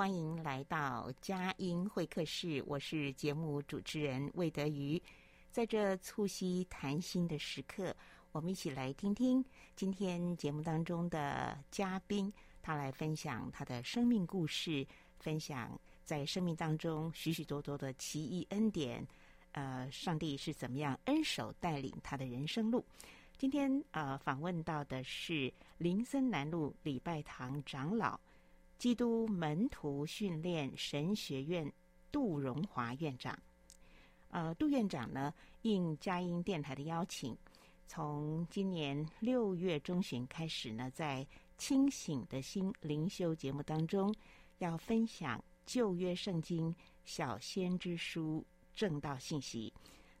欢迎来到佳音会客室，我是节目主持人魏德瑜。在这促膝谈心的时刻，我们一起来听听今天节目当中的嘉宾，他来分享他的生命故事，分享在生命当中许许多多的奇异恩典。呃，上帝是怎么样恩手带领他的人生路？今天呃，访问到的是林森南路礼拜堂长老。基督门徒训练神学院杜荣华院长，呃，杜院长呢，应佳音电台的邀请，从今年六月中旬开始呢，在清醒的心灵修节目当中，要分享旧约圣经小先知书正道信息。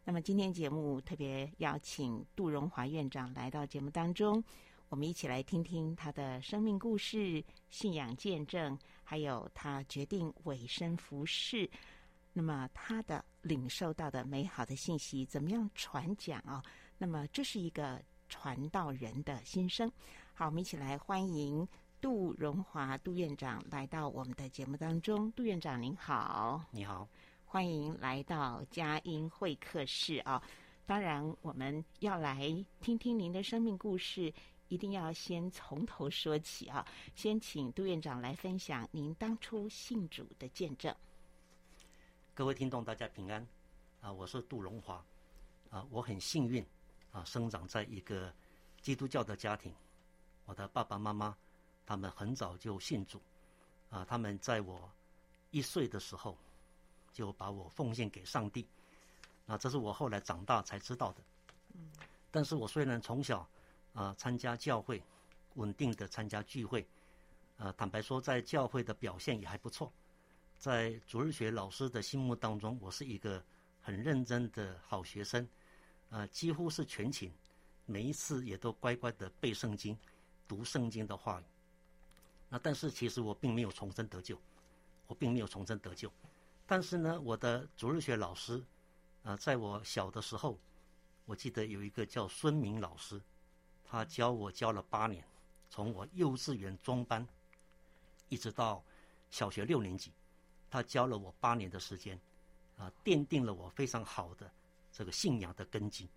那么今天节目特别邀请杜荣华院长来到节目当中。我们一起来听听他的生命故事、信仰见证，还有他决定委身服侍。那么他的领受到的美好的信息，怎么样传讲啊？那么这是一个传道人的心声。好，我们一起来欢迎杜荣华杜院长来到我们的节目当中。杜院长您好，你好，欢迎来到佳音会客室啊！当然，我们要来听听您的生命故事。一定要先从头说起啊！先请杜院长来分享您当初信主的见证。各位听众，大家平安啊！我是杜荣华啊！我很幸运啊，生长在一个基督教的家庭。我的爸爸妈妈他们很早就信主啊，他们在我一岁的时候就把我奉献给上帝。啊这是我后来长大才知道的。嗯。但是我虽然从小啊，参加教会，稳定的参加聚会，啊，坦白说，在教会的表现也还不错。在主日学老师的心目当中，我是一个很认真的好学生，啊，几乎是全勤，每一次也都乖乖的背圣经、读圣经的话语。那但是其实我并没有重生得救，我并没有重生得救。但是呢，我的主日学老师，啊，在我小的时候，我记得有一个叫孙明老师。他教我教了八年，从我幼稚园中班一直到小学六年级，他教了我八年的时间，啊，奠定了我非常好的这个信仰的根基。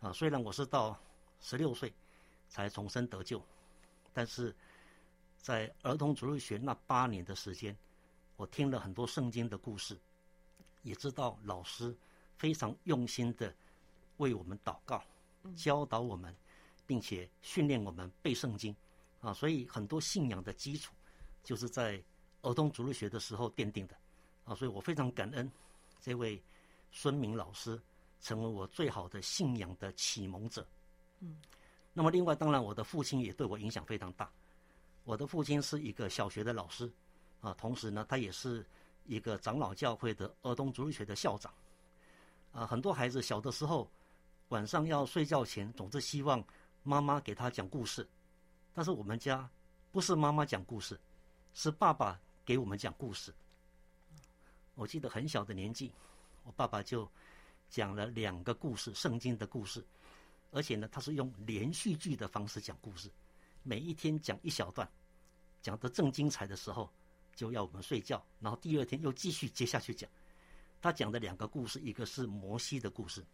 啊，虽然我是到十六岁才重生得救，但是在儿童主日学那八年的时间，我听了很多圣经的故事，也知道老师非常用心的为我们祷告，教导我们。并且训练我们背圣经，啊，所以很多信仰的基础就是在儿童主日学的时候奠定的，啊，所以我非常感恩这位孙明老师成为我最好的信仰的启蒙者。嗯，那么另外当然我的父亲也对我影响非常大，我的父亲是一个小学的老师，啊，同时呢他也是一个长老教会的儿童主日学的校长，啊，很多孩子小的时候晚上要睡觉前总是希望。妈妈给他讲故事，但是我们家不是妈妈讲故事，是爸爸给我们讲故事。我记得很小的年纪，我爸爸就讲了两个故事，圣经的故事，而且呢，他是用连续剧的方式讲故事，每一天讲一小段，讲得正精彩的时候，就要我们睡觉，然后第二天又继续接下去讲。他讲的两个故事，一个是摩西的故事，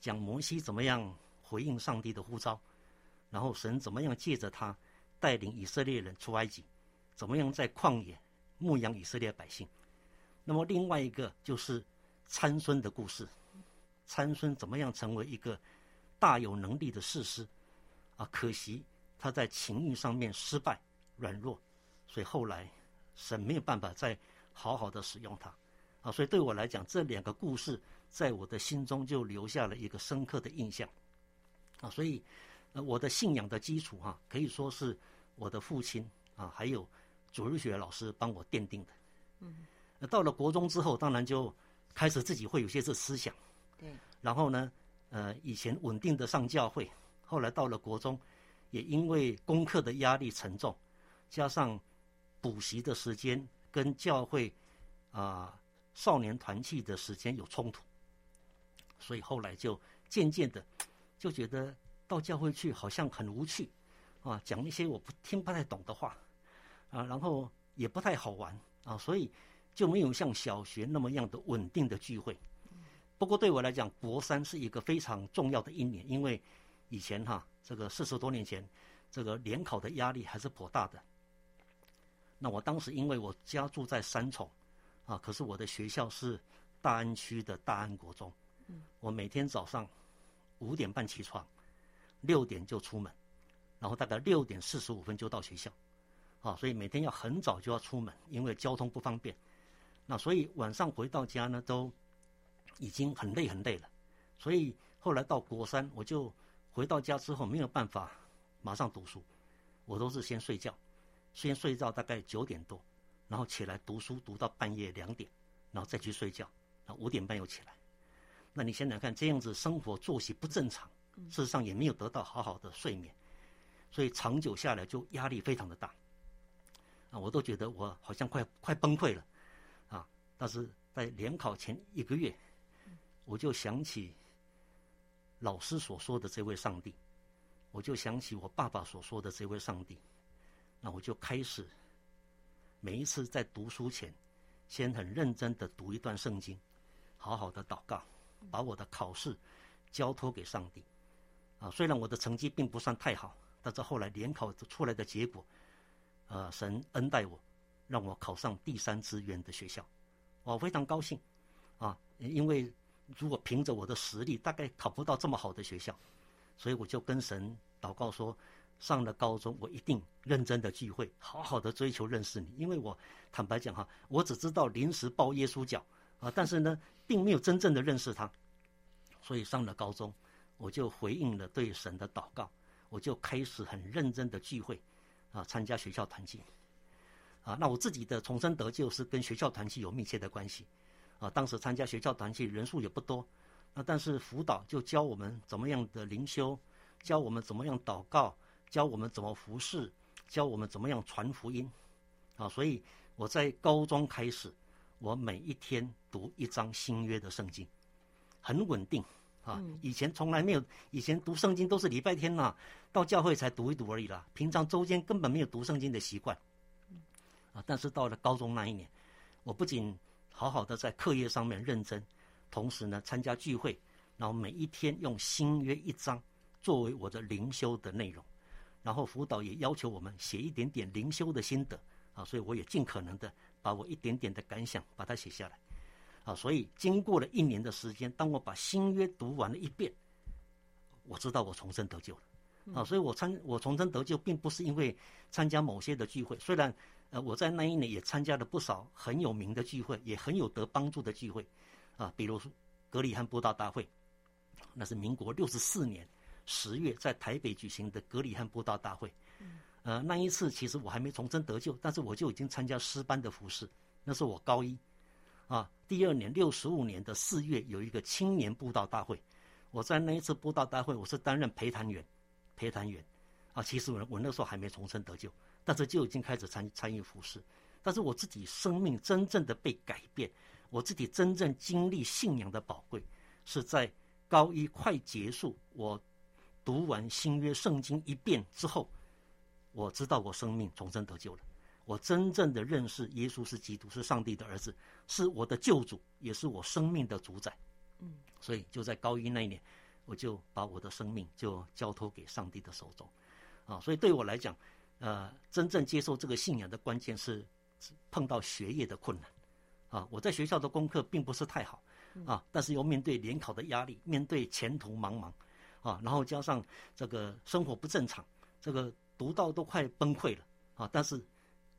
讲摩西怎么样回应上帝的呼召，然后神怎么样借着他带领以色列人出埃及，怎么样在旷野牧养以色列百姓。那么另外一个就是参孙的故事，参孙怎么样成为一个大有能力的士师啊？可惜他在情欲上面失败软弱，所以后来神没有办法再好好的使用他。啊，所以对我来讲，这两个故事在我的心中就留下了一个深刻的印象。啊，所以，呃，我的信仰的基础哈，可以说是我的父亲啊，还有主日学老师帮我奠定的。嗯，那到了国中之后，当然就开始自己会有些这思想。对。然后呢，呃，以前稳定的上教会，后来到了国中，也因为功课的压力沉重，加上补习的时间跟教会啊。少年团契的时间有冲突，所以后来就渐渐的就觉得到教会去好像很无趣，啊，讲一些我不听不太懂的话，啊，然后也不太好玩啊，所以就没有像小学那么样的稳定的聚会。不过对我来讲，国三是一个非常重要的一年，因为以前哈，这个四十多年前，这个联考的压力还是颇大的。那我当时因为我家住在三重。啊！可是我的学校是大安区的大安国中，我每天早上五点半起床，六点就出门，然后大概六点四十五分就到学校，啊，所以每天要很早就要出门，因为交通不方便。那所以晚上回到家呢，都已经很累很累了。所以后来到国三，我就回到家之后没有办法马上读书，我都是先睡觉，先睡到大概九点多。然后起来读书，读到半夜两点，然后再去睡觉，然后五点半又起来。那你想想看，这样子生活作息不正常，事实上也没有得到好好的睡眠，所以长久下来就压力非常的大。啊，我都觉得我好像快快崩溃了，啊！但是在联考前一个月，我就想起老师所说的这位上帝，我就想起我爸爸所说的这位上帝，那我就开始。每一次在读书前，先很认真的读一段圣经，好好的祷告，把我的考试交托给上帝。啊，虽然我的成绩并不算太好，但是后来联考出来的结果，呃，神恩待我，让我考上第三志愿的学校，我非常高兴。啊，因为如果凭着我的实力，大概考不到这么好的学校，所以我就跟神祷告说。上了高中，我一定认真的聚会，好好的追求认识你。因为我坦白讲哈，我只知道临时抱耶稣脚啊，但是呢，并没有真正的认识他。所以上了高中，我就回应了对神的祷告，我就开始很认真的聚会啊，参加学校团契啊。那我自己的重生得救是跟学校团契有密切的关系啊。当时参加学校团契人数也不多，那但是辅导就教我们怎么样的灵修，教我们怎么样祷告。教我们怎么服侍，教我们怎么样传福音，啊，所以我在高中开始，我每一天读一章新约的圣经，很稳定，啊，以前从来没有，以前读圣经都是礼拜天呐、啊，到教会才读一读而已啦，平常周间根本没有读圣经的习惯，啊，但是到了高中那一年，我不仅好好的在课业上面认真，同时呢参加聚会，然后每一天用新约一章作为我的灵修的内容。然后辅导也要求我们写一点点灵修的心得啊，所以我也尽可能的把我一点点的感想把它写下来啊。所以经过了一年的时间，当我把新约读完了一遍，我知道我重生得救了啊。所以我参我重生得救，并不是因为参加某些的聚会，虽然呃我在那一年也参加了不少很有名的聚会，也很有得帮助的聚会啊，比如说格里汉布道大会，那是民国六十四年。十月在台北举行的格里汉布道大会，呃，那一次其实我还没重生得救，但是我就已经参加诗班的服事。那是我高一，啊，第二年六十五年的四月有一个青年布道大会，我在那一次布道大会我是担任陪谈员，陪谈员，啊，其实我我那时候还没重生得救，但是就已经开始参参与服事。但是我自己生命真正的被改变，我自己真正经历信仰的宝贵，是在高一快结束我。读完新约圣经一遍之后，我知道我生命重生得救了。我真正的认识耶稣是基督，是上帝的儿子，是我的救主，也是我生命的主宰。嗯，所以就在高一那一年，我就把我的生命就交托给上帝的手中。啊，所以对我来讲，呃，真正接受这个信仰的关键是碰到学业的困难。啊，我在学校的功课并不是太好，啊，但是又面对联考的压力，面对前途茫茫，啊，然后加上这个生活不正常，这个读到都快崩溃了，啊，但是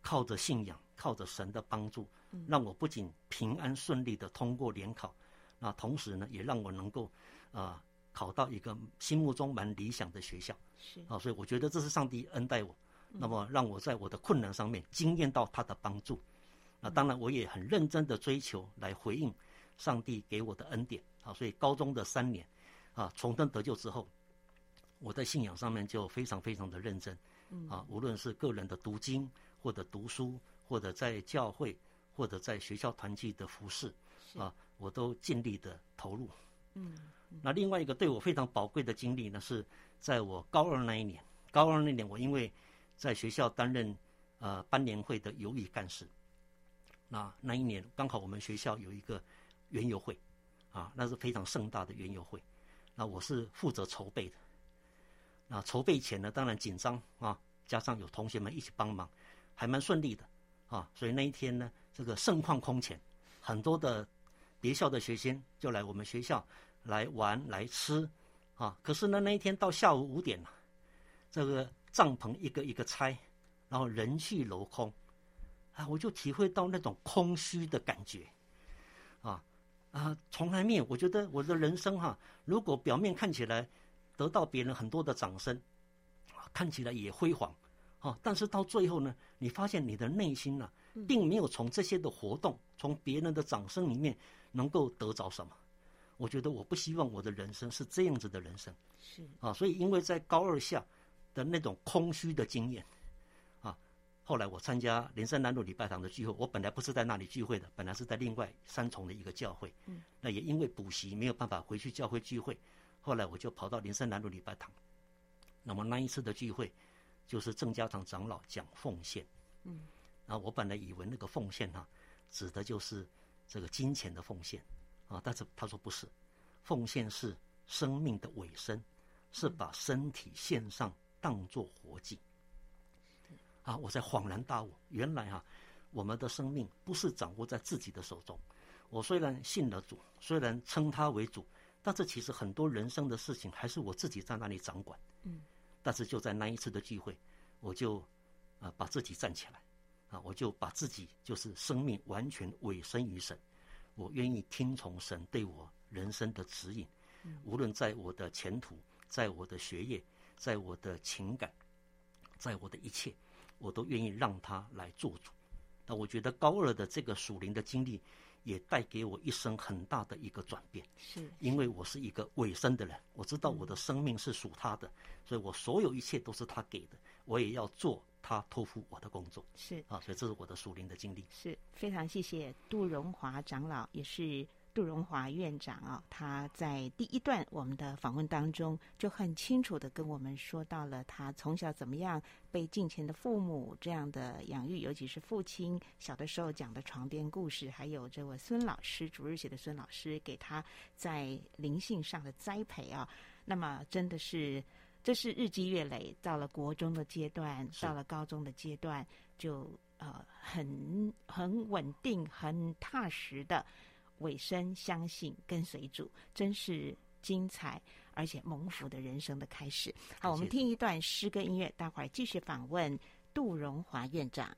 靠着信仰，靠着神的帮助，让我不仅平安顺利的通过联考，那同时呢，也让我能够啊考到一个心目中蛮理想的学校，是。啊，所以我觉得这是上帝恩待我，那么让我在我的困难上面惊艳到他的帮助。那当然，我也很认真的追求来回应上帝给我的恩典。啊，所以高中的三年啊，重登得救之后，我在信仰上面就非常非常的认真。啊，无论是个人的读经，或者读书，或者在教会，或者在学校团契的服饰啊，我都尽力的投入。嗯，那另外一个对我非常宝贵的经历呢，是在我高二那一年，高二那年我因为在学校担任呃班联会的游艺干事。那那一年刚好我们学校有一个园游会，啊，那是非常盛大的园游会。那我是负责筹备的。那筹备前呢，当然紧张啊，加上有同学们一起帮忙，还蛮顺利的啊。所以那一天呢，这个盛况空前，很多的别校的学生就来我们学校来玩来吃啊。可是呢，那一天到下午五点了，这个帐篷一个一个拆，然后人去楼空。啊，我就体会到那种空虚的感觉，啊啊，从来没有。我觉得我的人生哈、如果表面看起来得到别人很多的掌声，看起来也辉煌，啊，但是到最后呢，你发现你的内心呢、啊，并没有从这些的活动，从别人的掌声里面能够得着什么。我觉得我不希望我的人生是这样子的人生，是啊，所以因为在高二下的那种空虚的经验。啊后来我参加连山南路礼拜堂的聚会，我本来不是在那里聚会的，本来是在另外三重的一个教会。嗯，那也因为补习没有办法回去教会聚会，后来我就跑到连山南路礼拜堂。那么那一次的聚会，就是郑家长长老讲奉献。嗯，然后我本来以为那个奉献哈、啊，指的就是这个金钱的奉献啊，但是他说不是，奉献是生命的尾声，是把身体献上当做活祭。啊！我才恍然大悟，原来啊，我们的生命不是掌握在自己的手中。我虽然信了主，虽然称他为主，但是其实很多人生的事情还是我自己在那里掌管。嗯。但是就在那一次的聚会，我就啊把自己站起来，啊，我就把自己就是生命完全委身于神。我愿意听从神对我人生的指引，无论在我的前途，在我的学业，在我的情感，在我的一切。我都愿意让他来做主。那我觉得高二的这个属灵的经历，也带给我一生很大的一个转变。是，因为我是一个尾声的人，我知道我的生命是属他的，所以我所有一切都是他给的，我也要做他托付我的工作。是啊，所以这是我的属灵的经历。是非常谢谢杜荣华长老，也是。杜荣华院长啊，他在第一段我们的访问当中就很清楚地跟我们说到了他从小怎么样被敬虔的父母这样的养育，尤其是父亲小的时候讲的床边故事，还有这位孙老师主日学的孙老师给他在灵性上的栽培啊。那么真的是这是日积月累，到了国中的阶段，到了高中的阶段，就呃很很稳定、很踏实的。委身相信跟随主，真是精彩而且蒙福的人生的开始。好，我们听一段诗歌音乐，待会儿继续访问杜荣华院长。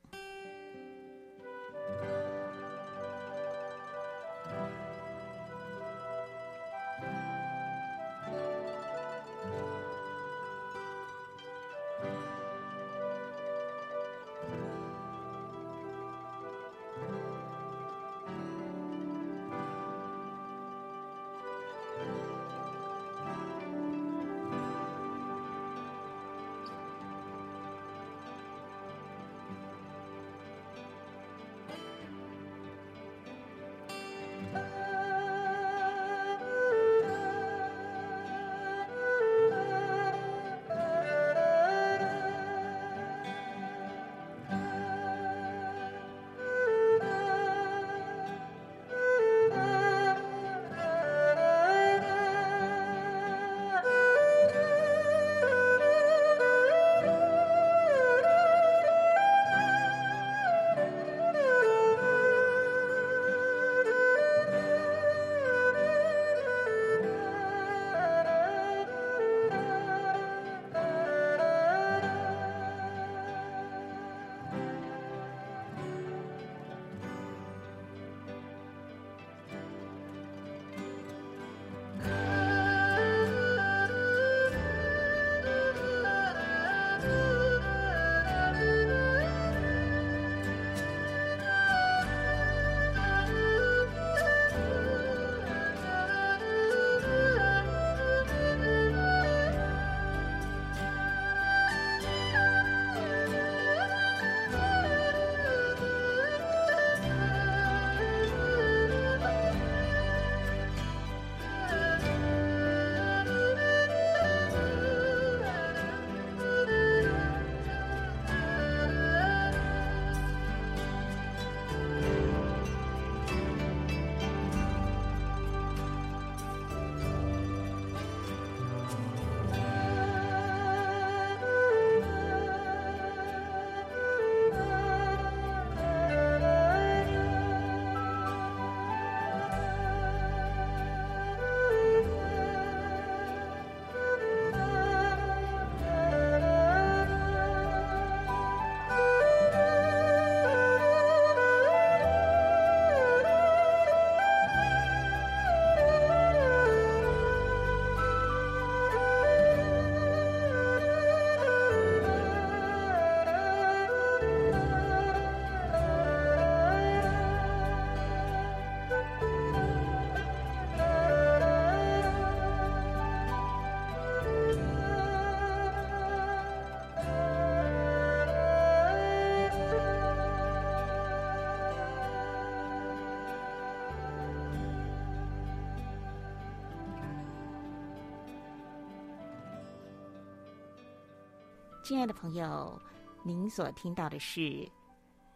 亲爱的朋友，您所听到的是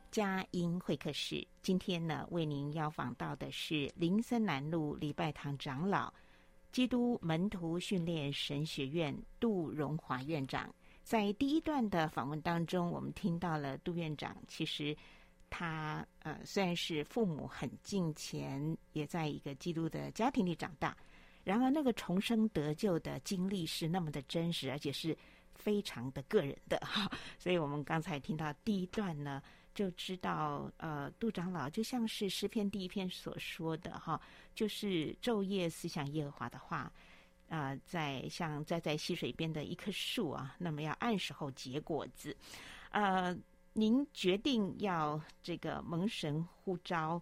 佳音会客室。今天呢，为您邀访到的是林森南路礼拜堂长老、基督门徒训练神学院杜荣华院长。在第一段的访问当中，我们听到了杜院长，其实他呃虽然是父母很敬虔，也在一个基督的家庭里长大，然而那个重生得救的经历是那么的真实，而且是。非常的个人的哈，所以我们刚才听到第一段呢，就知道呃，杜长老就像是诗篇第一篇所说的哈，就是昼夜思想耶和华的话，啊、在像栽在溪水边的一棵树啊，那么要按时候结果子。呃，您决定要这个蒙神呼召，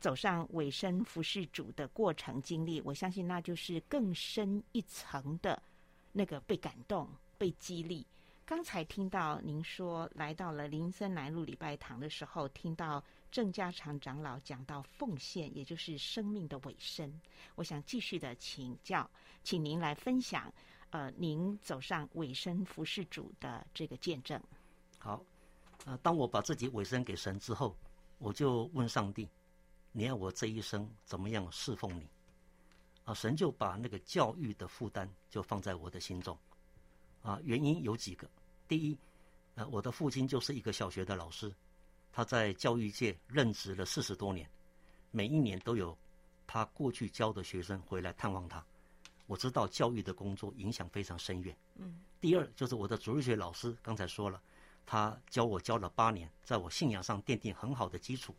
走上委身服侍主的过程经历，我相信那就是更深一层的那个被感动。被激励。刚才听到您说来到了林森南路礼拜堂的时候，听到郑家长长老讲到奉献，也就是生命的尾声。我想继续的请教，请您来分享，呃，您走上尾声服侍主的这个见证。好，呃，当我把自己尾声给神之后，我就问上帝：你要我这一生怎么样侍奉你？啊，神就把那个教育的负担就放在我的心中。啊，原因有几个。第一，呃，我的父亲就是一个小学的老师，他在教育界任职了四十多年，每一年都有他过去教的学生回来探望他。我知道教育的工作影响非常深远。嗯。第二，就是我的主日学老师，刚才说了，他教我教了八年，在我信仰上奠定很好的基础。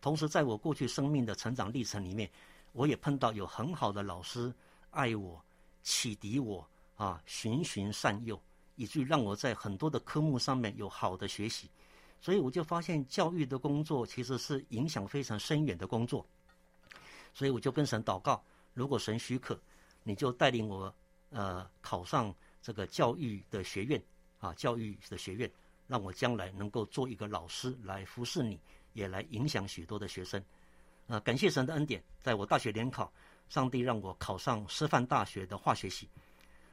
同时，在我过去生命的成长历程里面，我也碰到有很好的老师爱我、启迪我。啊，循循善诱，以至于让我在很多的科目上面有好的学习，所以我就发现教育的工作其实是影响非常深远的工作。所以我就跟神祷告，如果神许可，你就带领我呃考上这个教育的学院啊，教育的学院，让我将来能够做一个老师来服侍你，也来影响许多的学生。呃，感谢神的恩典，在我大学联考，上帝让我考上师范大学的化学系。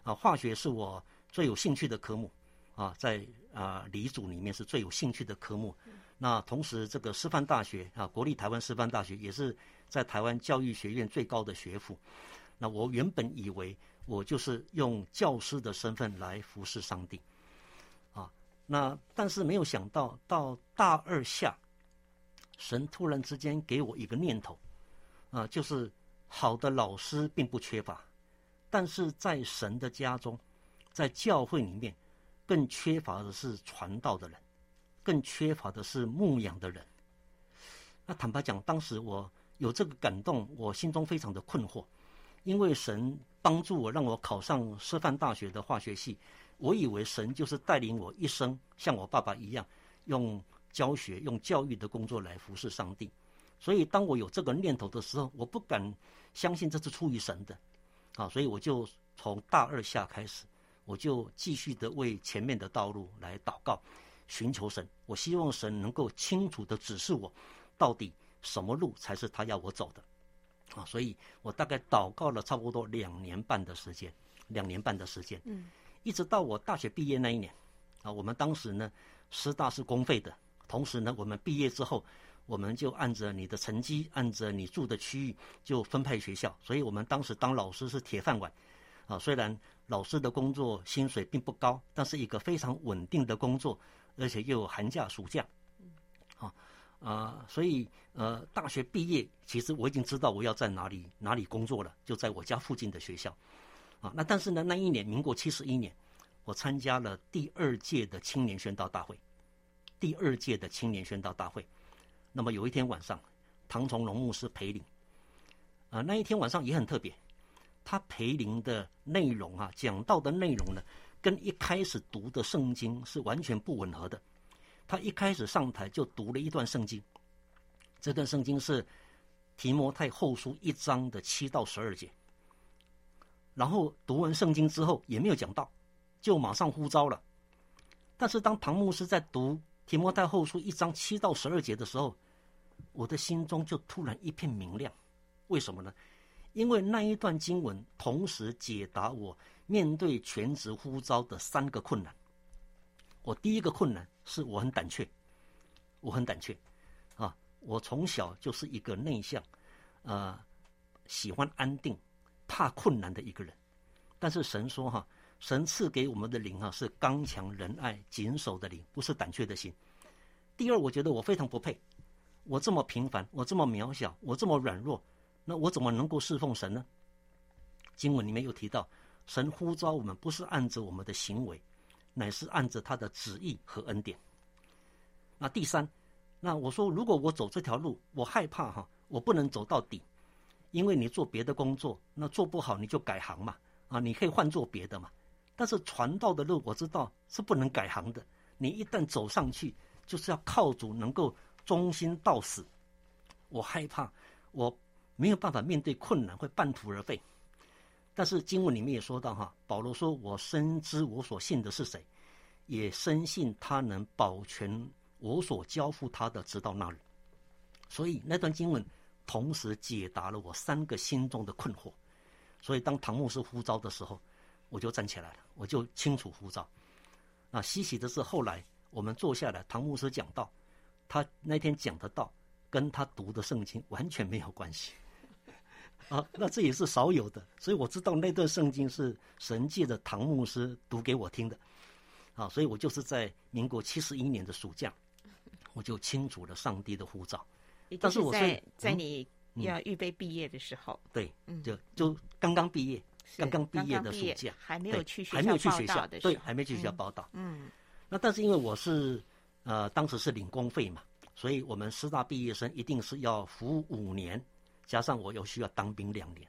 啊，化学是我最有兴趣的科目，啊，在啊理组里面是最有兴趣的科目。那同时，这个师范大学啊，国立台湾师范大学也是在台湾教育学院最高的学府。那我原本以为我就是用教师的身份来服侍上帝，啊，那但是没有想到到大二下，神突然之间给我一个念头，啊，就是好的老师并不缺乏。但是在神的家中，在教会里面，更缺乏的是传道的人，更缺乏的是牧养的人。那坦白讲，当时我有这个感动，我心中非常的困惑，因为神帮助我，让我考上师范大学的化学系。我以为神就是带领我一生像我爸爸一样，用教学、用教育的工作来服侍上帝。所以，当我有这个念头的时候，我不敢相信这是出于神的。啊，所以我就从大二下开始，我就继续的为前面的道路来祷告，寻求神。我希望神能够清楚的指示我，到底什么路才是他要我走的。啊，所以我大概祷告了差不多两年半的时间，两年半的时间，嗯，一直到我大学毕业那一年，啊，我们当时呢，师大是公费的，同时呢，我们毕业之后。我们就按着你的成绩，按着你住的区域就分配学校，所以我们当时当老师是铁饭碗，啊，虽然老师的工作薪水并不高，但是一个非常稳定的工作，而且又有寒假暑假，啊啊，所以呃，大学毕业其实我已经知道我要在哪里哪里工作了，就在我家附近的学校，啊，那但是呢，那一年民国七十一年，我参加了第二届的青年宣道大会，第二届的青年宣道大会。那么有一天晚上，唐崇荣牧师陪灵，啊，那一天晚上也很特别，他陪灵的内容啊，讲到的内容呢，跟一开始读的圣经是完全不吻合的。他一开始上台就读了一段圣经，这段圣经是提摩太后书一章的七到十二节。然后读完圣经之后也没有讲到，就马上呼召了。但是当唐牧师在读。提摩太后书一章七到十二节的时候，我的心中就突然一片明亮。为什么呢？因为那一段经文同时解答我面对全职呼召的三个困难。我第一个困难是我很胆怯，我很胆怯，啊，我从小就是一个内向，呃，喜欢安定、怕困难的一个人。但是神说哈，神赐给我们的灵哈是刚强仁爱、谨守的灵，不是胆怯的心。第二，我觉得我非常不配，我这么平凡，我这么渺小，我这么软弱，那我怎么能够侍奉神呢？经文里面有提到，神呼召我们不是按着我们的行为。乃是按着他的旨意和恩典。那第三，那我说，如果我走这条路，我害怕哈，我不能走到底，因为你做别的工作，那做不好你就改行嘛，啊，你可以换做别的嘛。但是传道的路我知道是不能改行的，你一旦走上去，就是要靠主能够忠心到死。我害怕，我没有办法面对困难，会半途而废。但是经文里面也说到哈，保罗说：“我深知我所信的是谁，也深信他能保全我所交付他的，直到那日。”所以那段经文同时解答了我三个心中的困惑。所以当唐牧师呼召的时候，我就站起来了，我就清楚呼召。那稀奇的是，后来我们坐下来，唐牧师讲道，他那天讲的道跟他读的圣经完全没有关系。啊，那这也是少有的，所以我知道那段圣经是神界的唐牧师读给我听的，啊，所以我就是在民国七十一年的暑假，我就清楚了上帝的呼召。但是我在、嗯、在你要预备毕业的时候，对，就就刚刚毕业，刚刚毕业的暑假，还没有去学校还没有去学校的对，还没去学校报道。嗯，那但是因为我是呃当时是领工费嘛，所以我们师大毕业生一定是要服务五年。加上我又需要当兵两年，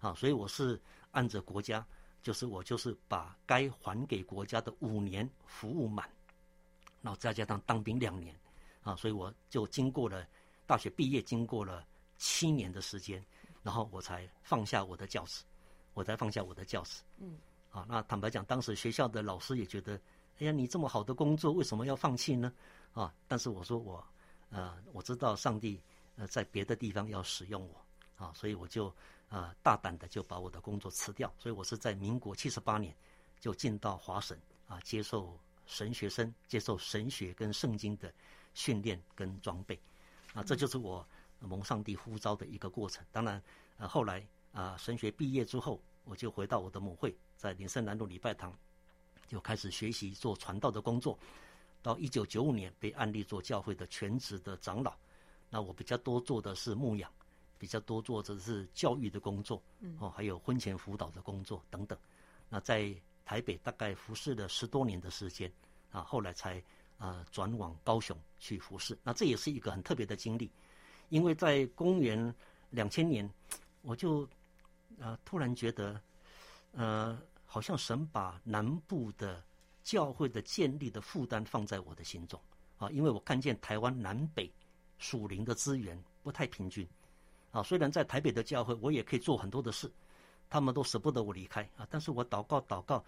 啊，所以我是按着国家，就是我就是把该还给国家的五年服务满，然后再加上当兵两年，啊，所以我就经过了大学毕业，经过了七年的时间，然后我才放下我的教职，我才放下我的教室。嗯，啊，那坦白讲，当时学校的老师也觉得，哎呀，你这么好的工作，为什么要放弃呢？啊，但是我说我，呃，我知道上帝。呃，在别的地方要使用我，啊，所以我就呃大胆的就把我的工作辞掉，所以我是在民国七十八年就进到华神啊，接受神学生接受神学跟圣经的训练跟装备，啊，这就是我蒙上帝呼召的一个过程。当然，呃，后来啊，神学毕业之后，我就回到我的母会，在林森南路礼拜堂就开始学习做传道的工作，到一九九五年被按立做教会的全职的长老。那我比较多做的是牧养，比较多做的是教育的工作，哦，还有婚前辅导的工作等等。那在台北大概服侍了十多年的时间，啊，后来才啊转往高雄去服侍。那这也是一个很特别的经历，因为在公元两千年，我就啊突然觉得，呃，好像神把南部的教会的建立的负担放在我的心中啊，因为我看见台湾南北。属灵的资源不太平均，啊，虽然在台北的教会，我也可以做很多的事，他们都舍不得我离开啊。但是我祷告祷告，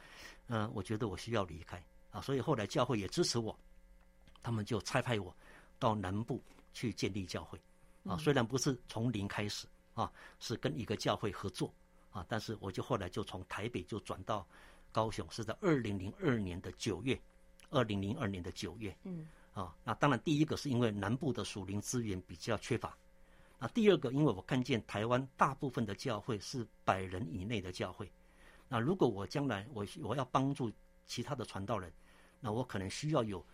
嗯、呃，我觉得我需要离开啊，所以后来教会也支持我，他们就差派我到南部去建立教会，啊，虽然不是从零开始啊，是跟一个教会合作啊，但是我就后来就从台北就转到高雄，是在二零零二年的九月，二零零二年的九月，嗯。啊，那当然，第一个是因为南部的属灵资源比较缺乏，那第二个，因为我看见台湾大部分的教会是百人以内的教会，那如果我将来我我要帮助其他的传道人，那我可能需要有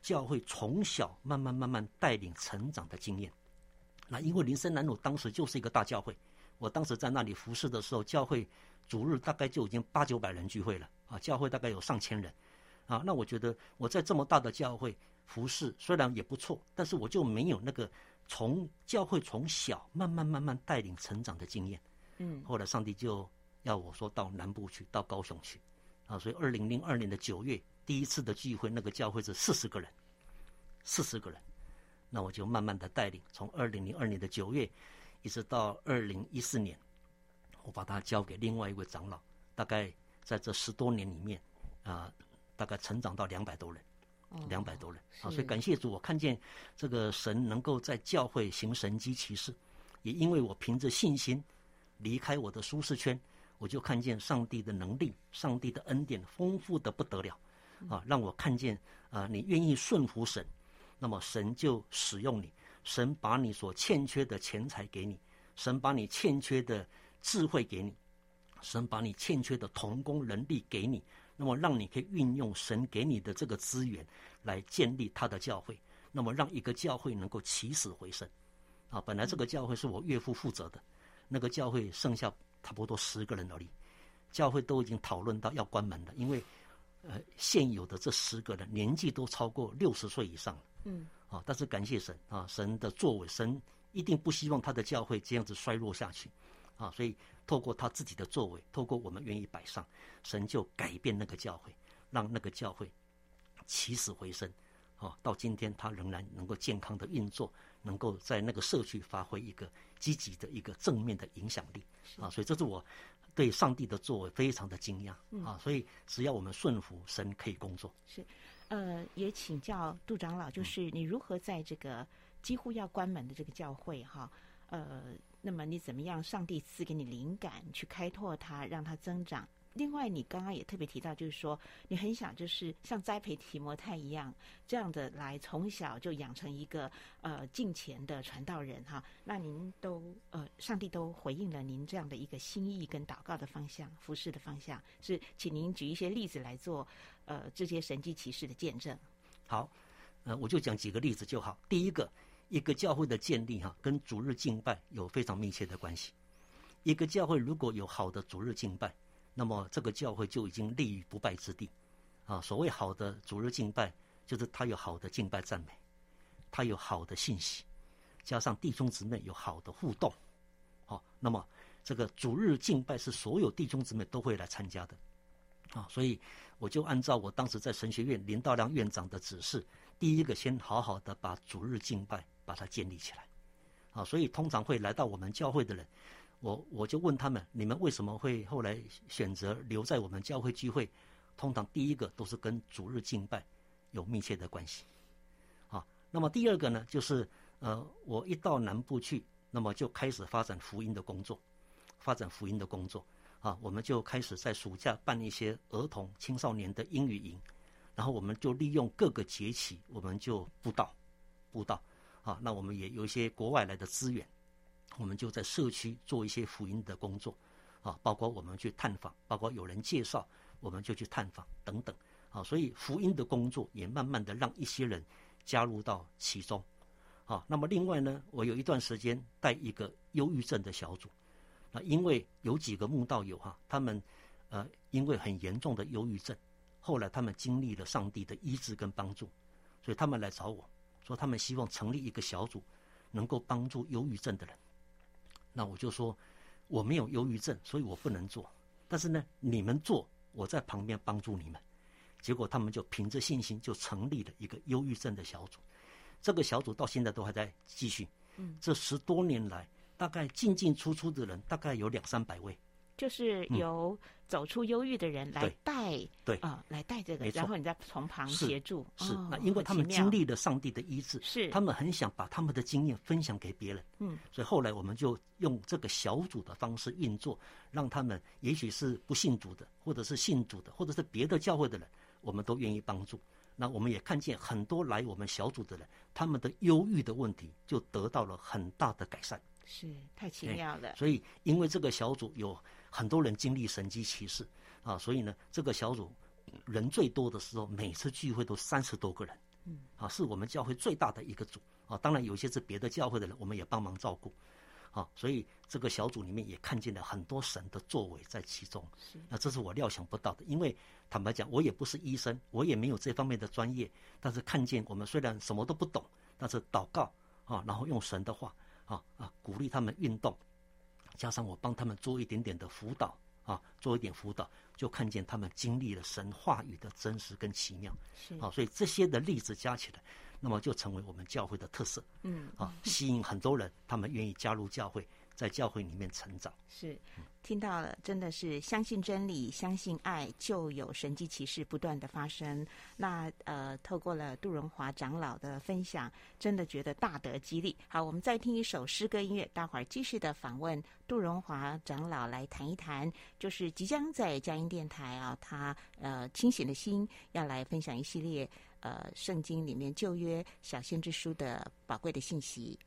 教会从小慢慢慢慢带领成长的经验。那因为林森南路当时就是一个大教会，我当时在那里服侍的时候，教会主日大概就已经八九百人聚会了啊，教会大概有上千人啊，那我觉得我在这么大的教会。服侍虽然也不错，但是我就没有那个从教会从小慢慢慢慢带领成长的经验。嗯，后来上帝就要我说到南部去，到高雄去，啊，所以二零零二年的九月第一次的聚会，那个教会是四十个人，四十个人，那我就慢慢的带领，从二零零二年的九月一直到二零一四年，我把它交给另外一位长老，大概在这十多年里面，啊，大概成长到两百多人。两百多人啊，所以感谢主，我看见这个神能够在教会行神迹奇事，也因为我凭着信心离开我的舒适圈，我就看见上帝的能力、上帝的恩典丰富的不得了啊，让我看见啊，你愿意顺服神，那么神就使用你，神把你所欠缺的钱财给你，神把你欠缺的智慧给你，神把你欠缺的同工能力给你，那么让你可以运用神给你的这个资源来建立他的教会，那么让一个教会能够起死回生。啊，本来这个教会是我岳父负责的，那个教会剩下差不多十个人而已，教会都已经讨论到要关门了，因为，呃，现有的这十个人年纪都超过六十岁以上了。嗯，啊，但是感谢神啊，神的作为，神一定不希望他的教会这样子衰落下去，啊，所以透过他自己的作为，透过我们愿意摆上，神就改变那个教会，让那个教会起死回生，啊，到今天他仍然能够健康的运作。能够在那个社区发挥一个积极的一个正面的影响力啊，所以这是我对上帝的作为非常的惊讶啊，所以只要我们顺服神，可以工作。是，呃，也请教杜长老，就是你如何在这个几乎要关门的这个教会哈，呃，那么你怎么样？上帝赐给你灵感去开拓它，让它增长。另外，你刚刚也特别提到，就是说你很想就是像栽培提摩太一样，这样的来从小就养成一个呃敬虔的传道人哈。那您都呃，上帝都回应了您这样的一个心意跟祷告的方向、服事的方向，是请您举一些例子来做呃这些神迹奇事的见证。好，呃，我就讲几个例子就好。第一个，一个教会的建立哈，跟主日敬拜有非常密切的关系。一个教会如果有好的主日敬拜，那么这个教会就已经立于不败之地，啊，所谓好的主日敬拜，就是他有好的敬拜赞美，他有好的信息，加上弟兄姊妹有好的互动，好，那么这个主日敬拜是所有弟兄姊妹都会来参加的，啊，所以我就按照我当时在神学院林道亮院长的指示，第一个先好好的把主日敬拜把它建立起来，啊，所以通常会来到我们教会的人。我我就问他们，你们为什么会后来选择留在我们教会聚会？通常第一个都是跟主日敬拜有密切的关系，啊，那么第二个呢，就是呃，我一到南部去，那么就开始发展福音的工作，发展福音的工作，啊，我们就开始在暑假办一些儿童青少年的英语营，然后我们就利用各个节期，我们就布道，布道，啊，那我们也有一些国外来的资源。我们就在社区做一些福音的工作，啊，包括我们去探访，包括有人介绍，我们就去探访等等，啊，所以福音的工作也慢慢的让一些人加入到其中，啊，那么另外呢，我有一段时间带一个忧郁症的小组，那因为有几个慕道友哈，他们呃因为很严重的忧郁症，后来他们经历了上帝的医治跟帮助，所以他们来找我说，他们希望成立一个小组，能够帮助忧郁症的人。那我就说，我没有忧郁症，所以我不能做。但是呢，你们做，我在旁边帮助你们。结果他们就凭着信心，就成立了一个忧郁症的小组。这个小组到现在都还在继续。嗯，这十多年来，大概进进出出的人大概有两三百位。就是由走出忧郁的人来带，嗯、对啊、呃，来带这个，然后你再从旁协助。是，那因为他们经历了上帝的医治，是他们很想把他们的经验分享给别人。嗯，所以后来我们就用这个小组的方式运作，让他们也许是不信主的，或者是信主的，或者是别的教会的人，我们都愿意帮助。那我们也看见很多来我们小组的人，他们的忧郁的问题就得到了很大的改善。是太奇妙了。所以因为这个小组有。很多人经历神机骑士啊，所以呢，这个小组人最多的时候，每次聚会都三十多个人，嗯，啊，是我们教会最大的一个组啊。当然，有些是别的教会的人，我们也帮忙照顾，啊，所以这个小组里面也看见了很多神的作为在其中。是，那这是我料想不到的，因为坦白讲，我也不是医生，我也没有这方面的专业，但是看见我们虽然什么都不懂，但是祷告啊，然后用神的话啊啊鼓励他们运动。加上我帮他们做一点点的辅导啊，做一点辅导，就看见他们经历了神话语的真实跟奇妙。是啊，所以这些的例子加起来，那么就成为我们教会的特色。嗯，啊，吸引很多人，他们愿意加入教会，在教会里面成长。是，听到了，真的是相信真理，相信爱，就有神迹奇事不断的发生。那呃，透过了杜荣华长老的分享，真的觉得大得激励。好，我们再听一首诗歌音乐，待会儿继续的访问杜荣华长老来谈一谈，就是即将在佳音电台啊，他呃清醒的心要来分享一系列呃圣经里面旧约小先知书的宝贵的信息。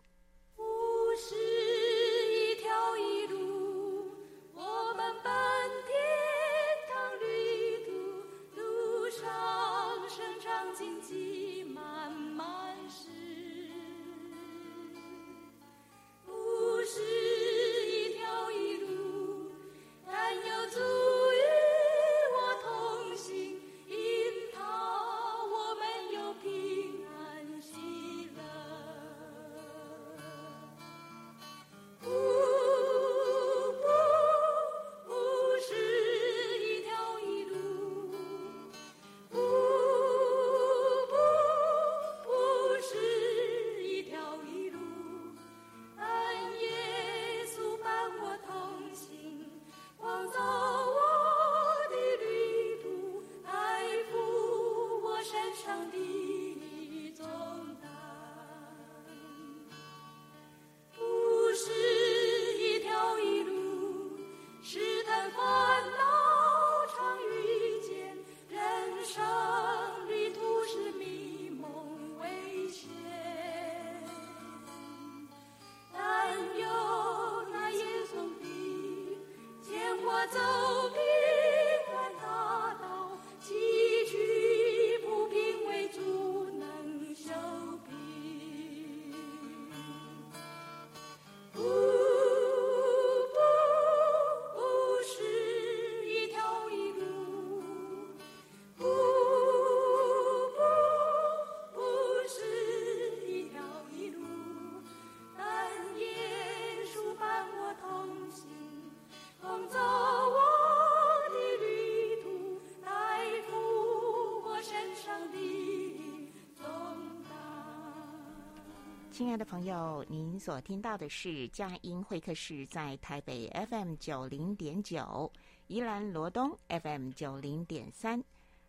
亲爱的朋友，您所听到的是佳音会客室，在台北 FM 九零点九、宜兰罗东 FM 九零点三，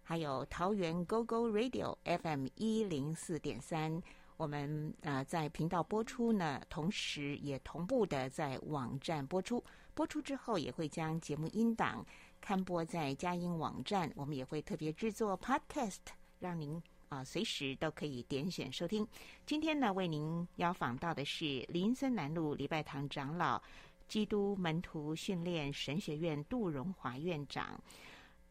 还有桃园 GO GO Radio FM 一零四点三。我们呃在频道播出呢，同时也同步的在网站播出。播出之后，也会将节目音档刊播在佳音网站。我们也会特别制作 Podcast，让您。啊，随时都可以点选收听。今天呢，为您邀访到的是林森南路礼拜堂长老、基督门徒训练神学院杜荣华院长。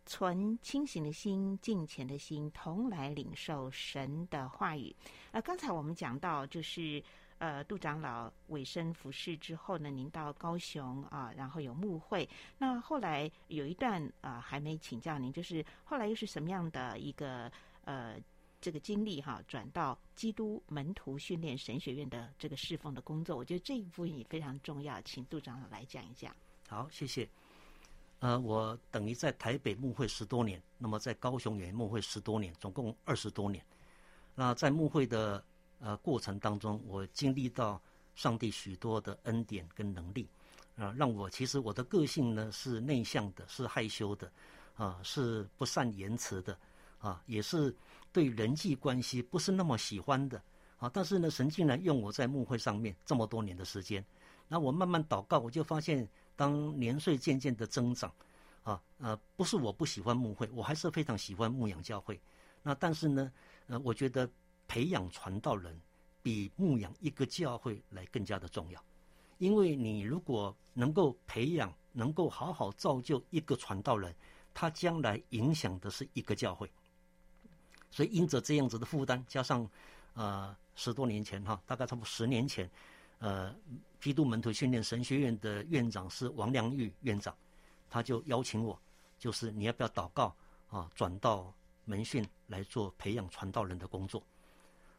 存清醒的心、敬虔的心，同来领受神的话语。呃，刚才我们讲到，就是呃，杜长老委身服侍之后呢，您到高雄啊，然后有牧会。那后来有一段啊，还没请教您，就是后来又是什么样的一个呃？这个经历哈，转到基督门徒训练神学院的这个侍奉的工作，我觉得这一部分也非常重要，请杜长老来讲一讲。好，谢谢。呃，我等于在台北牧会十多年，那么在高雄也牧会十多年，总共二十多年。那在牧会的呃过程当中，我经历到上帝许多的恩典跟能力，啊、呃，让我其实我的个性呢是内向的，是害羞的，啊、呃，是不善言辞的，啊、呃，也是。对人际关系不是那么喜欢的啊，但是呢，神竟然用我在牧会上面这么多年的时间，那我慢慢祷告，我就发现，当年岁渐渐的增长，啊呃，不是我不喜欢牧会，我还是非常喜欢牧养教会。那但是呢，呃，我觉得培养传道人比牧养一个教会来更加的重要，因为你如果能够培养，能够好好造就一个传道人，他将来影响的是一个教会。所以，因着这样子的负担，加上，呃，十多年前哈，大概差不多十年前，呃，基督门徒训练神学院的院长是王良玉院长，他就邀请我，就是你要不要祷告啊，转到门训来做培养传道人的工作。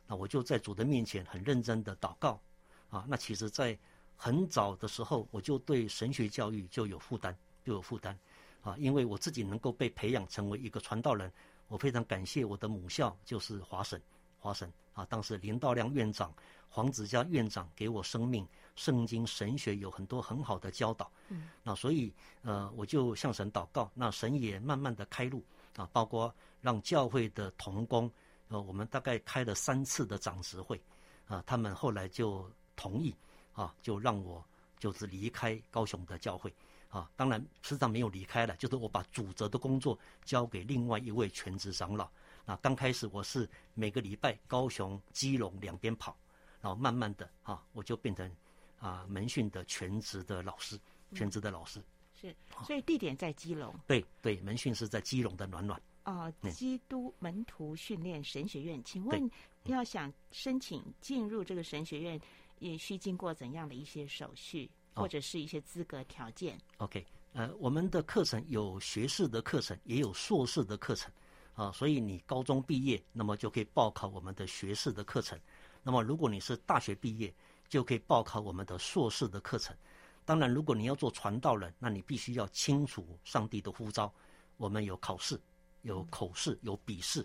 那我就在主的面前很认真的祷告啊。那其实，在很早的时候，我就对神学教育就有负担，就有负担啊，因为我自己能够被培养成为一个传道人。我非常感谢我的母校，就是华神，华神啊，当时林道亮院长、黄子嘉院长给我生命，圣经神学有很多很好的教导。嗯，那所以呃，我就向神祷告，那神也慢慢的开路啊，包括让教会的童工，呃，我们大概开了三次的长执会啊，他们后来就同意啊，就让我就是离开高雄的教会。啊，当然师长没有离开了，就是我把主责的工作交给另外一位全职长老。那刚开始我是每个礼拜高雄、基隆两边跑，然后慢慢的啊，我就变成啊门训的全职的老师，全职的老师。嗯、是，所以地点在基隆。对对，门训是在基隆的暖暖。啊、呃，基督门徒训练神学院，请问要想申请进入这个神学院，也需经过怎样的一些手续？或者是一些资格条件。OK，呃，我们的课程有学士的课程，也有硕士的课程，啊，所以你高中毕业，那么就可以报考我们的学士的课程。那么如果你是大学毕业，就可以报考我们的硕士的课程。当然，如果你要做传道人，那你必须要清楚上帝的呼召。我们有考试，有口试，有笔试。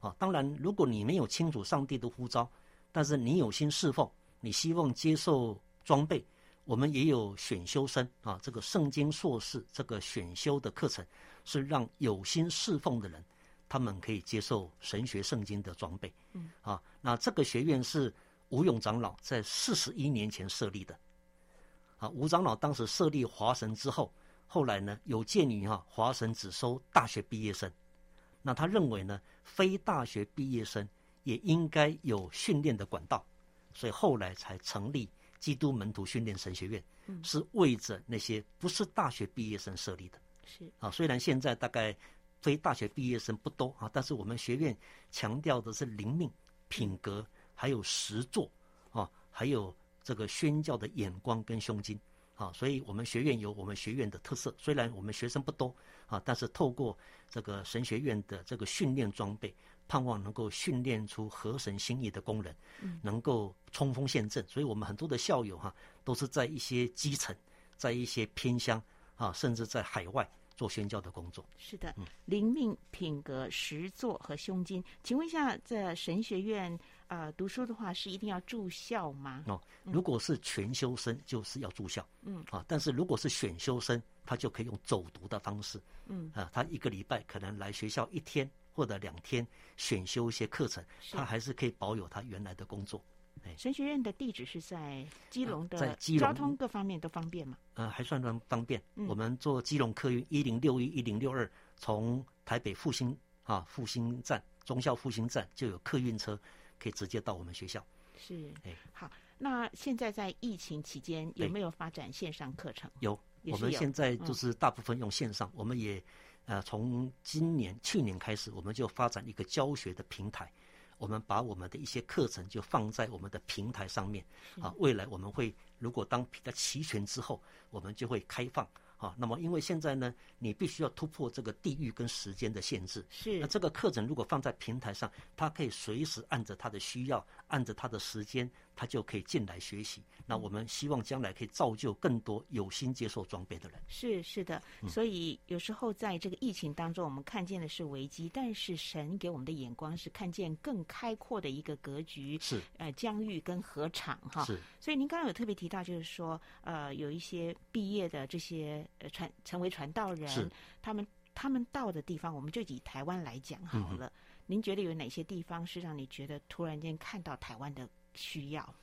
啊，当然，如果你没有清楚上帝的呼召，但是你有心侍奉，你希望接受装备。我们也有选修生啊，这个圣经硕士这个选修的课程，是让有心侍奉的人，他们可以接受神学圣经的装备。嗯，啊，那这个学院是吴勇长老在四十一年前设立的。啊，吴长老当时设立华神之后，后来呢，有鉴于哈华神只收大学毕业生，那他认为呢，非大学毕业生也应该有训练的管道，所以后来才成立。基督门徒训练神学院，是为着那些不是大学毕业生设立的。是啊，虽然现在大概非大学毕业生不多啊，但是我们学院强调的是灵命、品格，还有实作啊，还有这个宣教的眼光跟胸襟啊，所以我们学院有我们学院的特色。虽然我们学生不多啊，但是透过这个神学院的这个训练装备。盼望能够训练出合神心意的工人，能够冲锋陷阵。所以，我们很多的校友哈，都是在一些基层，在一些偏乡啊，甚至在海外做宣教的工作。是的，灵命、品格、实作和胸襟。请问一下，在神学院啊、呃、读书的话，是一定要住校吗？哦，如果是全修生，就是要住校。嗯啊，但是如果是选修生，他就可以用走读的方式。嗯啊，他一个礼拜可能来学校一天。或者两天选修一些课程，他还是可以保有他原来的工作。神学院的地址是在基隆的，在基隆交通各方面都方便吗？呃，还算方方便。嗯、我们坐基隆客运一零六一、一零六二，从台北复兴啊复兴站、中校复兴站就有客运车可以直接到我们学校。是，哎，好。那现在在疫情期间有没有发展线上课程？有，有，我们现在就是大部分用线上，嗯、我们也。呃，从今年去年开始，我们就发展一个教学的平台，我们把我们的一些课程就放在我们的平台上面。啊，未来我们会如果当平台齐全之后，我们就会开放。啊，那么因为现在呢，你必须要突破这个地域跟时间的限制。是。那这个课程如果放在平台上，它可以随时按着它的需要，按着它的时间。他就可以进来学习。那我们希望将来可以造就更多有心接受装备的人。是是的，所以有时候在这个疫情当中，我们看见的是危机，但是神给我们的眼光是看见更开阔的一个格局。是呃，疆域跟河场哈。是。所以您刚刚有特别提到，就是说呃，有一些毕业的这些呃传成为传道人，他们他们到的地方，我们就以台湾来讲好了。嗯、您觉得有哪些地方是让你觉得突然间看到台湾的？需要，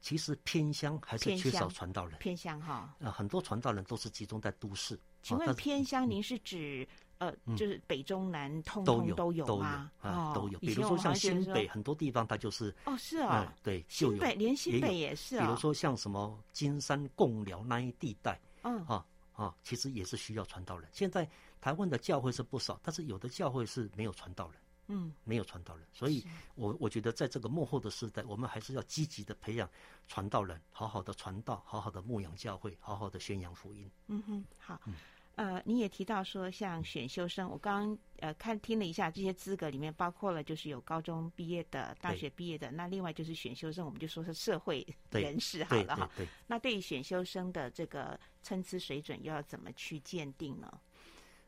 其实偏乡还是缺少传道人。偏乡哈，啊、呃，很多传道人都是集中在都市。请问偏乡，您是指、嗯、呃，就是北中南通通都有都有啊，都有。比如说像新北很多地方，它就是哦，是啊、呃，对，新北连新北也是啊。比如说像什么金山、贡寮那一地带，嗯啊啊，其实也是需要传道人。现在台湾的教会是不少，但是有的教会是没有传道人。嗯，没有传道人，所以我我觉得在这个幕后的时代，我们还是要积极的培养传道人，好好的传道，好好的牧养教会，好好的宣扬福音。嗯哼，好，嗯、呃，你也提到说像选修生，我刚刚呃看听了一下这些资格里面包括了就是有高中毕业的、大学毕业的，那另外就是选修生，我们就说是社会人士好了哈。那对于选修生的这个参差水准，又要怎么去鉴定呢？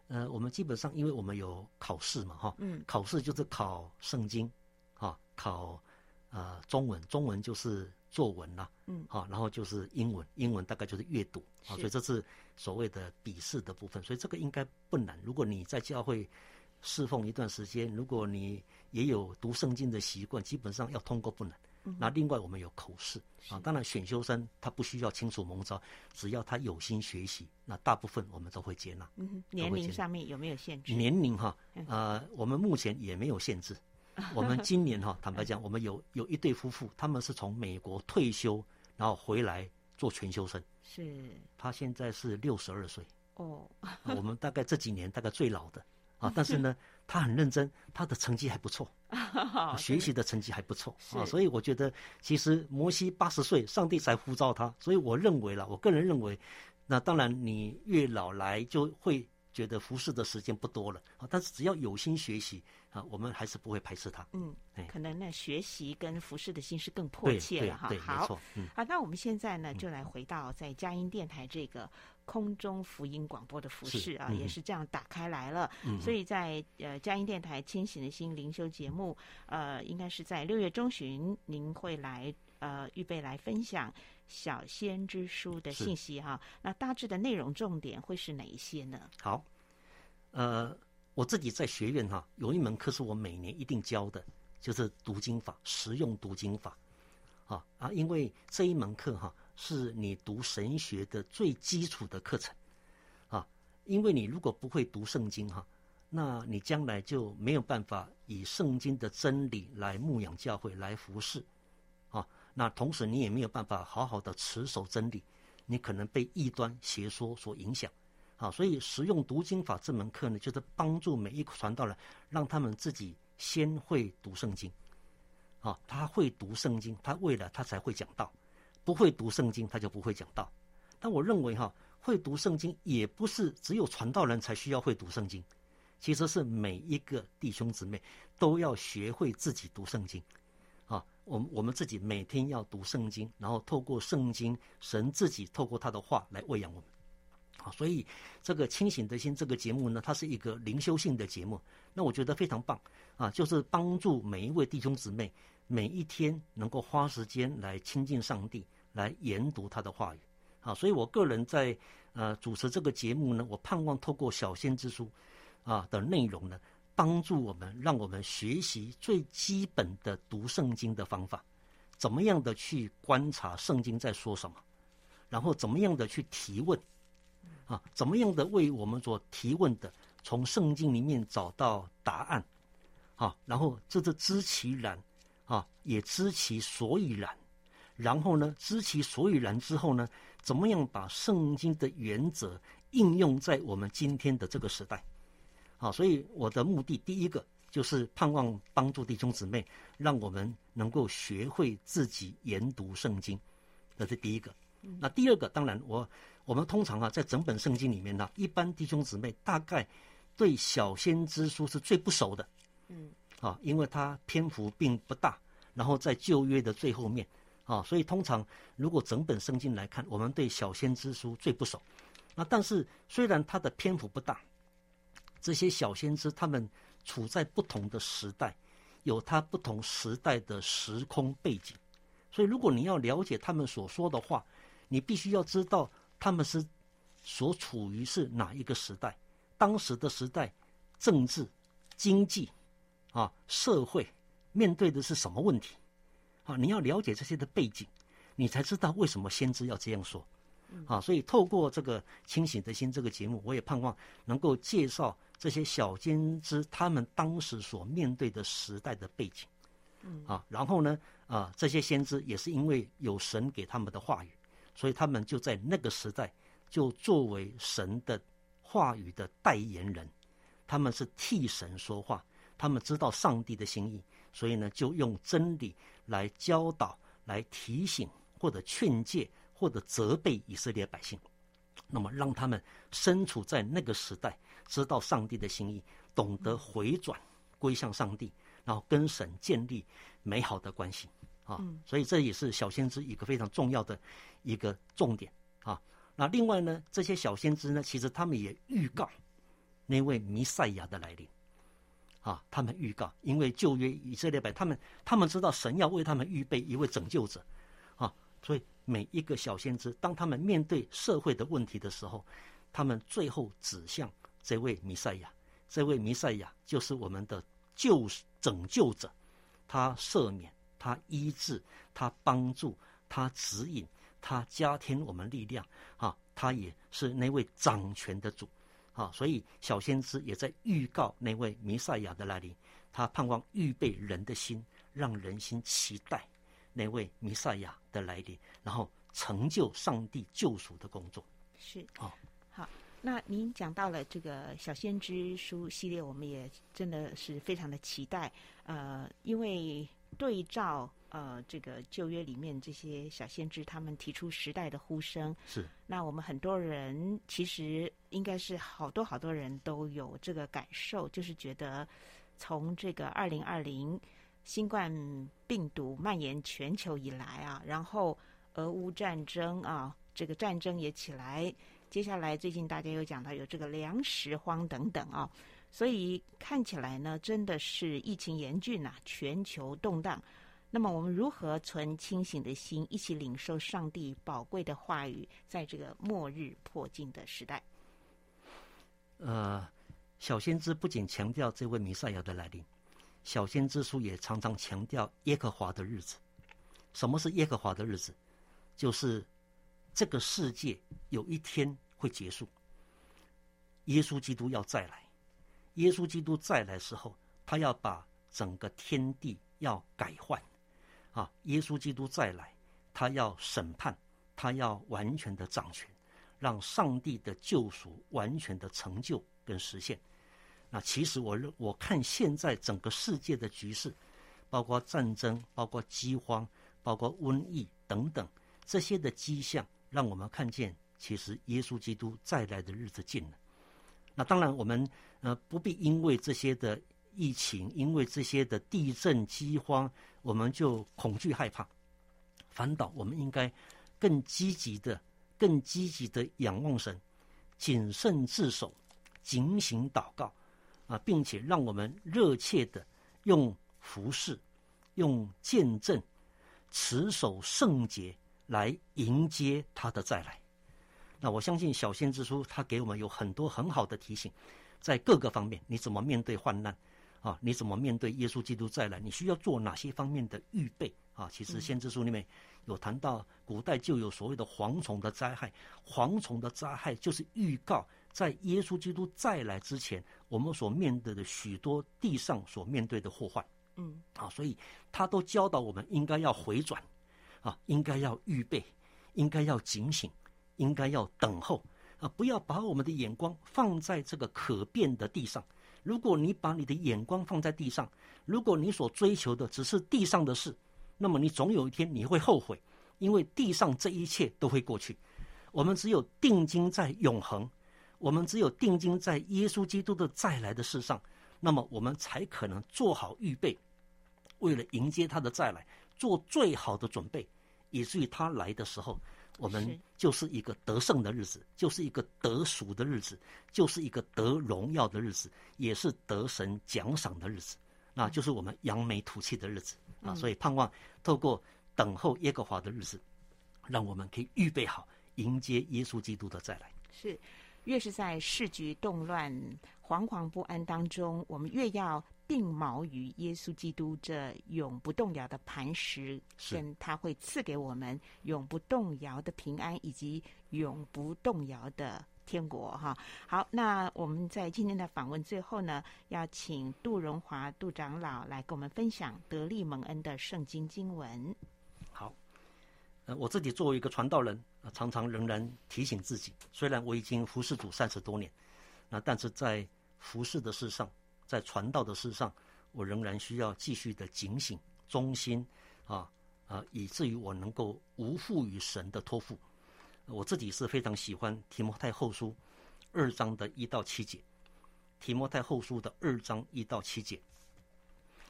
呃，我们基本上，因为我们有考试嘛，哈，嗯，考试就是考圣经，哈，考呃中文，中文就是作文啦，嗯，好，然后就是英文，英文大概就是阅读啊，所以这是所谓的笔试的部分，所以这个应该不难。如果你在教会侍奉一段时间，如果你也有读圣经的习惯，基本上要通过不难。那另外我们有口试啊，当然选修生他不需要清楚蒙招，只要他有心学习，那大部分我们都会接纳。嗯，年龄上面有没有限制？年龄哈，呃，我们目前也没有限制。我们今年哈，坦白讲，我们有有一对夫妇，他们是从美国退休，然后回来做全修生。是。他现在是六十二岁。哦。我们大概这几年大概最老的啊，但是呢。他很认真，他的成绩还不错，学习的成绩还不错啊，所以我觉得其实摩西八十岁，上帝才呼召他，所以我认为了，我个人认为，那当然你越老来就会觉得服侍的时间不多了啊，但是只要有心学习啊，我们还是不会排斥他。嗯，可能呢学习跟服侍的心是更迫切了哈。好，嗯，好，那我们现在呢就来回到在佳音电台这个。空中福音广播的服饰啊，也是这样打开来了。嗯、所以在呃佳音电台清醒的心灵修节目，呃，应该是在六月中旬，您会来呃预备来分享小先知书的信息哈。那大致的内容重点会是哪一些呢？好，呃，我自己在学院哈有一门课是我每年一定教的，就是读经法，实用读经法。啊啊，因为这一门课哈。是你读神学的最基础的课程，啊，因为你如果不会读圣经哈，那你将来就没有办法以圣经的真理来牧养教会来服侍，啊，那同时你也没有办法好好的持守真理，你可能被异端邪说所影响，啊，所以实用读经法这门课呢，就是帮助每一个传道人，让他们自己先会读圣经，啊，他会读圣经，他未来他才会讲道。不会读圣经，他就不会讲道。但我认为哈，会读圣经也不是只有传道人才需要会读圣经，其实是每一个弟兄姊妹都要学会自己读圣经。啊，我们我们自己每天要读圣经，然后透过圣经，神自己透过他的话来喂养我们。啊，所以这个清醒的心这个节目呢，它是一个灵修性的节目，那我觉得非常棒啊，就是帮助每一位弟兄姊妹每一天能够花时间来亲近上帝。来研读他的话语，啊，所以我个人在呃主持这个节目呢，我盼望透过小仙之书啊的内容呢，帮助我们，让我们学习最基本的读圣经的方法，怎么样的去观察圣经在说什么，然后怎么样的去提问，啊，怎么样的为我们所提问的从圣经里面找到答案，啊，然后这是知其然，啊，也知其所以然。然后呢，知其所以然之后呢，怎么样把圣经的原则应用在我们今天的这个时代？好，所以我的目的第一个就是盼望帮助弟兄姊妹，让我们能够学会自己研读圣经，这是第一个。那第二个，当然我我们通常啊，在整本圣经里面呢，一般弟兄姊妹大概对小先知书是最不熟的，嗯，啊，因为它篇幅并不大，然后在旧约的最后面。啊，所以通常如果整本圣经来看，我们对小先知书最不熟。那但是虽然它的篇幅不大，这些小先知他们处在不同的时代，有他不同时代的时空背景。所以如果你要了解他们所说的话，你必须要知道他们是所处于是哪一个时代，当时的时代、政治、经济啊、社会面对的是什么问题。啊，你要了解这些的背景，你才知道为什么先知要这样说。啊，所以透过这个清醒的心这个节目，我也盼望能够介绍这些小先知他们当时所面对的时代的背景。啊，然后呢，啊，这些先知也是因为有神给他们的话语，所以他们就在那个时代就作为神的话语的代言人，他们是替神说话，他们知道上帝的心意。所以呢，就用真理来教导、来提醒，或者劝诫，或者责备以色列百姓，那么让他们身处在那个时代，知道上帝的心意，懂得回转归向上帝，然后跟神建立美好的关系啊。所以这也是小先知一个非常重要的一个重点啊。那另外呢，这些小先知呢，其实他们也预告那位弥赛亚的来临。啊，他们预告，因为旧约以色列百他们他们知道神要为他们预备一位拯救者，啊，所以每一个小先知，当他们面对社会的问题的时候，他们最后指向这位弥赛亚。这位弥赛亚就是我们的救拯救者，他赦免，他医治，他帮助，他指引，他加添我们力量啊！他也是那位掌权的主啊！所以小先知也在预告那位弥赛亚的来临，他盼望预备人的心，让人心期待。那位弥赛亚的来临，然后成就上帝救赎的工作。是哦，好。那您讲到了这个小先知书系列，我们也真的是非常的期待。呃，因为对照呃这个旧约里面这些小先知，他们提出时代的呼声。是。那我们很多人其实应该是好多好多人都有这个感受，就是觉得从这个二零二零。新冠病毒蔓延全球以来啊，然后俄乌战争啊，这个战争也起来。接下来最近大家又讲到有这个粮食荒等等啊，所以看起来呢，真的是疫情严峻呐，全球动荡。那么我们如何存清醒的心，一起领受上帝宝贵的话语，在这个末日迫近的时代？呃，小先知不仅强调这位弥赛亚的来临。小先知书也常常强调耶和华的日子。什么是耶和华的日子？就是这个世界有一天会结束，耶稣基督要再来。耶稣基督再来时候，他要把整个天地要改换。啊，耶稣基督再来，他要审判，他要完全的掌权，让上帝的救赎完全的成就跟实现。那其实我认我看现在整个世界的局势，包括战争、包括饥荒、包括瘟疫等等这些的迹象，让我们看见其实耶稣基督再来的日子近了。那当然我们呃不必因为这些的疫情，因为这些的地震、饥荒，我们就恐惧害怕。反倒我们应该更积极的、更积极的仰望神，谨慎自守，警醒祷告。啊，并且让我们热切的用服饰、用见证、持守圣洁来迎接他的再来。那我相信小先知书他给我们有很多很好的提醒，在各个方面，你怎么面对患难啊？你怎么面对耶稣基督再来？你需要做哪些方面的预备啊？其实先知书里面有谈到，古代就有所谓的蝗虫的灾害，蝗虫的灾害就是预告。在耶稣基督再来之前，我们所面对的许多地上所面对的祸患，嗯，啊，所以他都教导我们应该要回转，啊，应该要预备，应该要警醒，应该要等候，啊，不要把我们的眼光放在这个可变的地上。如果你把你的眼光放在地上，如果你所追求的只是地上的事，那么你总有一天你会后悔，因为地上这一切都会过去。我们只有定睛在永恒。我们只有定睛在耶稣基督的再来的事上，那么我们才可能做好预备，为了迎接他的再来，做最好的准备，以至于他来的时候，我们就是一个得胜的日子，就是一个得赎的日子，就是一个得荣耀的日子，也是得神奖赏的日子，那就是我们扬眉吐气的日子啊！所以盼望透过等候耶和华的日子，让我们可以预备好迎接耶稣基督的再来。是。越是在世局动乱、惶惶不安当中，我们越要定锚于耶稣基督这永不动摇的磐石，神他会赐给我们永不动摇的平安，以及永不动摇的天国。哈，好，那我们在今天的访问最后呢，要请杜荣华杜长老来跟我们分享得利蒙恩的圣经经文。好，呃，我自己作为一个传道人。常常仍然提醒自己，虽然我已经服侍主三十多年，那但是在服侍的事上，在传道的事上，我仍然需要继续的警醒、忠心啊啊，以至于我能够无负于神的托付。我自己是非常喜欢提摩太后书二章的一到七节。提摩太后书的二章一到七节，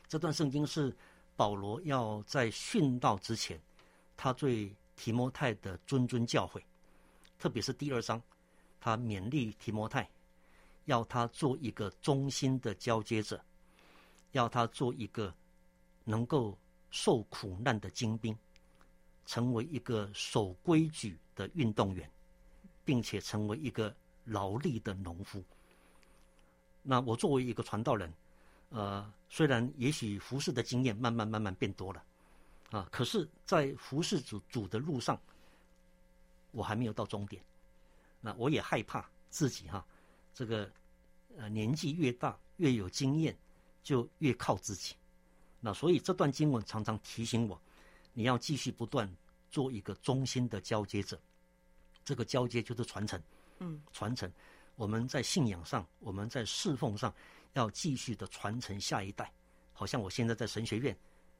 这段圣经是保罗要在殉道之前，他对。提摩太的谆谆教诲，特别是第二章，他勉励提摩太，要他做一个忠心的交接者，要他做一个能够受苦难的精兵。成为一个守规矩的运动员，并且成为一个劳力的农夫。那我作为一个传道人，呃，虽然也许服侍的经验慢慢慢慢变多了，啊，可是，在服侍主主的路上，我还没有到终点。那我也害怕自己哈，这个呃年纪越大越有经验，就越靠自己。那所以这段经文常常提醒我，你要继续不断做一个忠心的交接者。这个交接就是传承，嗯，传承。我们在信仰上，我们在侍奉上，要继续的传承下一代。好像我现在在神学院，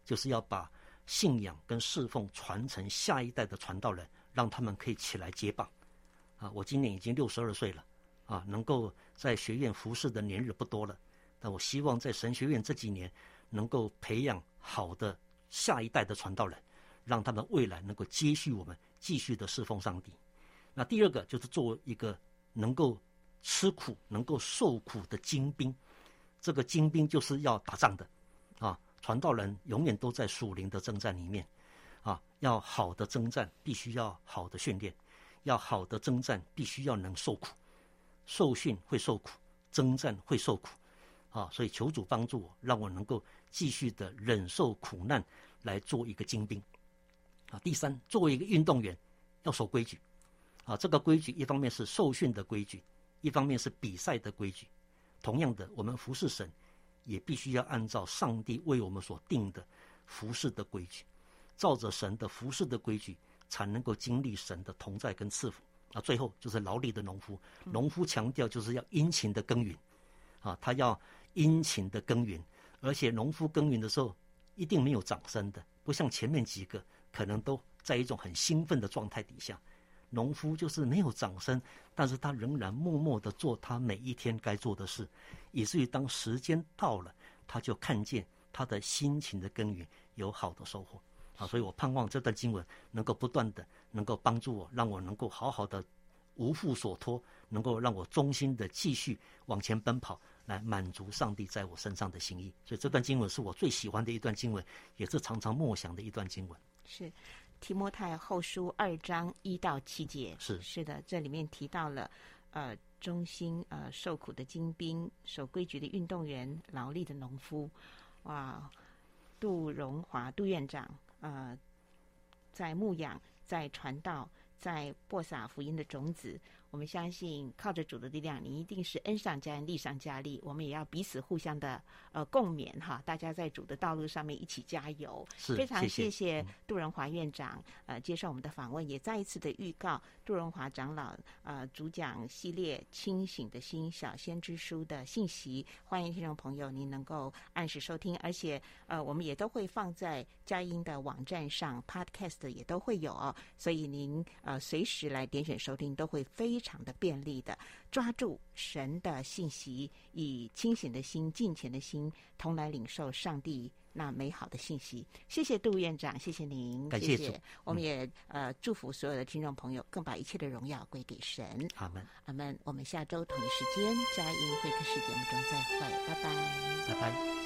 就是要把信仰跟侍奉传承下一代的传道人，让他们可以起来接棒。啊，我今年已经六十二岁了，啊，能够在学院服侍的年日不多了，但我希望在神学院这几年。能够培养好的下一代的传道人，让他们未来能够接续我们继续的侍奉上帝。那第二个就是作为一个能够吃苦、能够受苦的精兵，这个精兵就是要打仗的啊！传道人永远都在属灵的征战里面啊！要好的征战，必须要好的训练；要好的征战，必须要能受苦。受训会受苦，征战会受苦。啊，所以求主帮助我，让我能够继续的忍受苦难，来做一个精兵。啊，第三，作为一个运动员，要守规矩。啊，这个规矩一方面是受训的规矩，一方面是比赛的规矩。同样的，我们服侍神，也必须要按照上帝为我们所定的服侍的规矩，照着神的服侍的规矩，才能够经历神的同在跟赐福。啊，最后就是劳力的农夫，农夫强调就是要殷勤的耕耘。啊，他要。殷勤的耕耘，而且农夫耕耘的时候一定没有掌声的，不像前面几个可能都在一种很兴奋的状态底下。农夫就是没有掌声，但是他仍然默默的做他每一天该做的事，以至于当时间到了，他就看见他的辛勤的耕耘有好的收获。啊，所以我盼望这段经文能够不断的能够帮助我，让我能够好好的无负所托，能够让我忠心的继续往前奔跑。来满足上帝在我身上的心意，所以这段经文是我最喜欢的一段经文，也是常常默想的一段经文。是提摩太后书二章一到七节。是是的，这里面提到了呃忠心呃受苦的精兵，守规矩的运动员，劳力的农夫。哇，杜荣华杜院长呃在牧养，在传道，在播撒福音的种子。我们相信，靠着主的力量，你一定是恩上加恩，利上加利。我们也要彼此互相的呃共勉哈，大家在主的道路上面一起加油。是，非常谢谢谢杜荣华院长呃接受我们的访问，也再一次的预告杜荣华长老呃主讲系列《清醒的心小先知书》的信息，欢迎听众朋友您能够按时收听，而且呃我们也都会放在佳音的网站上，Podcast 也都会有哦，所以您呃随时来点选收听都会非常。非常的便利的，抓住神的信息，以清醒的心、敬虔的心，同来领受上帝那美好的信息。谢谢杜院长，谢谢您，感谢，谢谢。我们也呃祝福所有的听众朋友，更把一切的荣耀归给神。阿门，阿门。我们下周同一时间佳音会客室节目中再会，拜拜，拜拜。